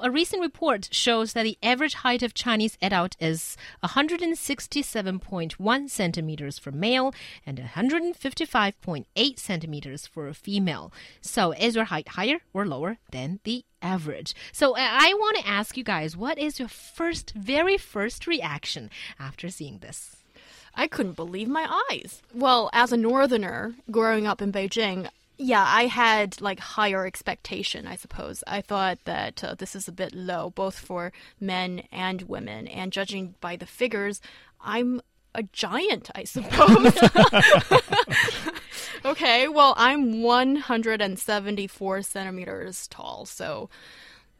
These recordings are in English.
A recent report shows that the average height of Chinese adult is 167.1 centimeters for male and 155.8 centimeters for a female. So, is your height higher or lower than the average? So, I want to ask you guys, what is your first, very first reaction after seeing this? I couldn't believe my eyes. Well, as a northerner growing up in Beijing, yeah, I had like higher expectation, I suppose. I thought that uh, this is a bit low, both for men and women. And judging by the figures, I'm a giant, I suppose. okay, well, I'm 174 centimeters tall, so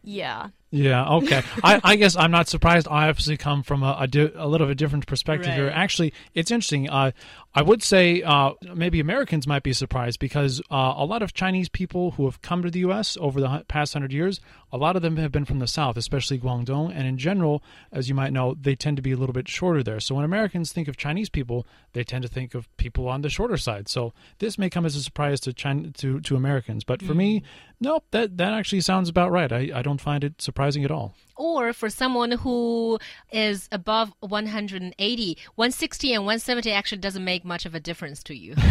yeah. Yeah, okay. I, I, guess I'm not surprised. I obviously come from a, a, di- a little bit different perspective right. here. Actually, it's interesting. Uh, I would say uh, maybe Americans might be surprised because uh, a lot of Chinese people who have come to the U.S. over the past hundred years, a lot of them have been from the South, especially Guangdong. And in general, as you might know, they tend to be a little bit shorter there. So when Americans think of Chinese people, they tend to think of people on the shorter side. So this may come as a surprise to China, to, to Americans. But for mm. me, nope, that, that actually sounds about right. I, I don't find it surprising surprising at all. Or for someone who is above 180, 160 and 170 actually doesn't make much of a difference to you.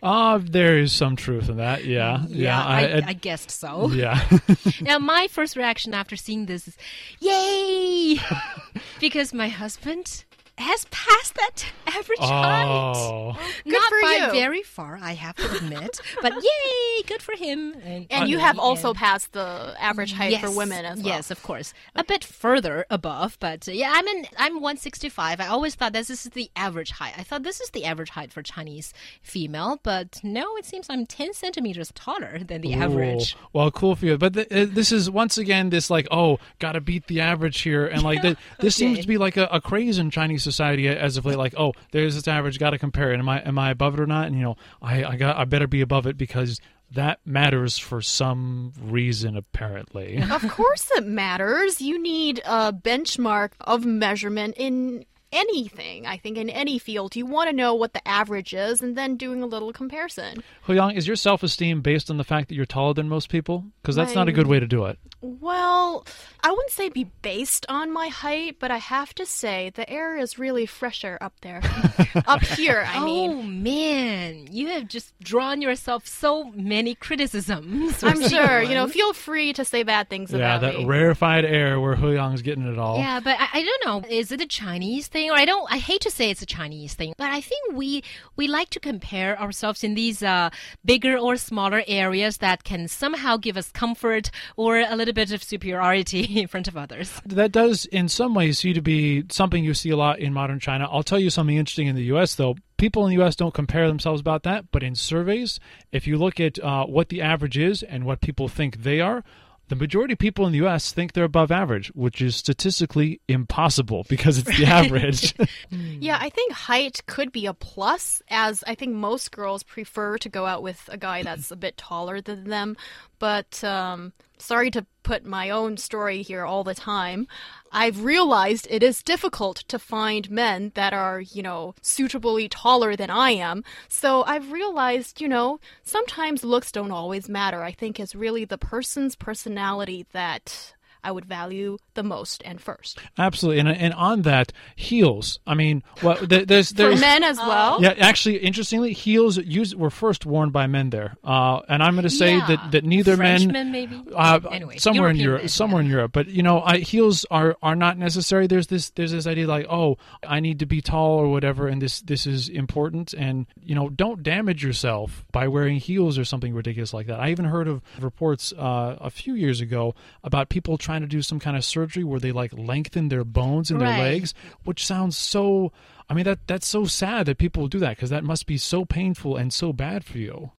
Ah, uh, there is some truth in that. Yeah. Yeah, yeah I, I, I, guessed so. Yeah. now, my first reaction after seeing this is, yay! because my husband has passed that average oh. height. Not by you. very far, I have to admit, but yay, good for him. And, and you have also passed the average height yes, for women as well. Yes, of course, okay. a bit further above, but uh, yeah, I'm in. I'm 165. I always thought this is the average height. I thought this is the average height for Chinese female, but no, it seems I'm 10 centimeters taller than the Ooh. average. Well, cool for you, but uh, this is once again this like oh, gotta beat the average here, and like the, this okay. seems to be like a, a craze in Chinese society as of late. Like, oh, there's this average, got to compare it. Am I am I above it or not? And you know, I I got I better be above it because that matters for some reason apparently. Of course it matters. You need a benchmark of measurement in anything, I think, in any field. You want to know what the average is and then doing a little comparison. Huyang, is your self esteem based on the fact that you're taller than most people? Because that's not a good way to do it. Well, I wouldn't say be based on my height, but I have to say the air is really fresher up there. up here, I mean. Oh, man. You have just drawn yourself so many criticisms. I'm sure. You know, feel free to say bad things yeah, about me. Yeah, that rarefied air where Huyang's getting it all. Yeah, but I, I don't know. Is it a Chinese thing? Or I don't, I hate to say it's a Chinese thing, but I think we, we like to compare ourselves in these uh, bigger or smaller areas that can somehow give us comfort or a little little bit of superiority in front of others. That does, in some ways, seem to be something you see a lot in modern China. I'll tell you something interesting in the U.S., though. People in the U.S. don't compare themselves about that, but in surveys, if you look at uh, what the average is and what people think they are, the majority of people in the U.S. think they're above average, which is statistically impossible because it's the average. yeah, I think height could be a plus, as I think most girls prefer to go out with a guy that's a bit taller than them. But um, sorry to put my own story here all the time. I've realized it is difficult to find men that are, you know, suitably taller than I am. So I've realized, you know, sometimes looks don't always matter. I think it's really the person's personality that I would value the most and first. Absolutely, and and on that heels. I mean, well, there's there's for men as well. Yeah, actually, interestingly, heels used were first worn by men there, uh, and I'm going to say yeah. that that neither Frenchmen, men maybe uh, anyway, somewhere European in Europe, men, somewhere yeah. in Europe. But you know, I, heels are are not necessary. There's this there's this idea like, oh, I need to be tall or whatever, and this this is important, and you know, don't damage yourself by wearing heels or something ridiculous like that. I even heard of reports uh, a few years ago about people trying to do some kind of surgery where they like lengthen their bones in right. their legs, which sounds so. I mean that that's so sad that people do that because that must be so painful and so bad for you.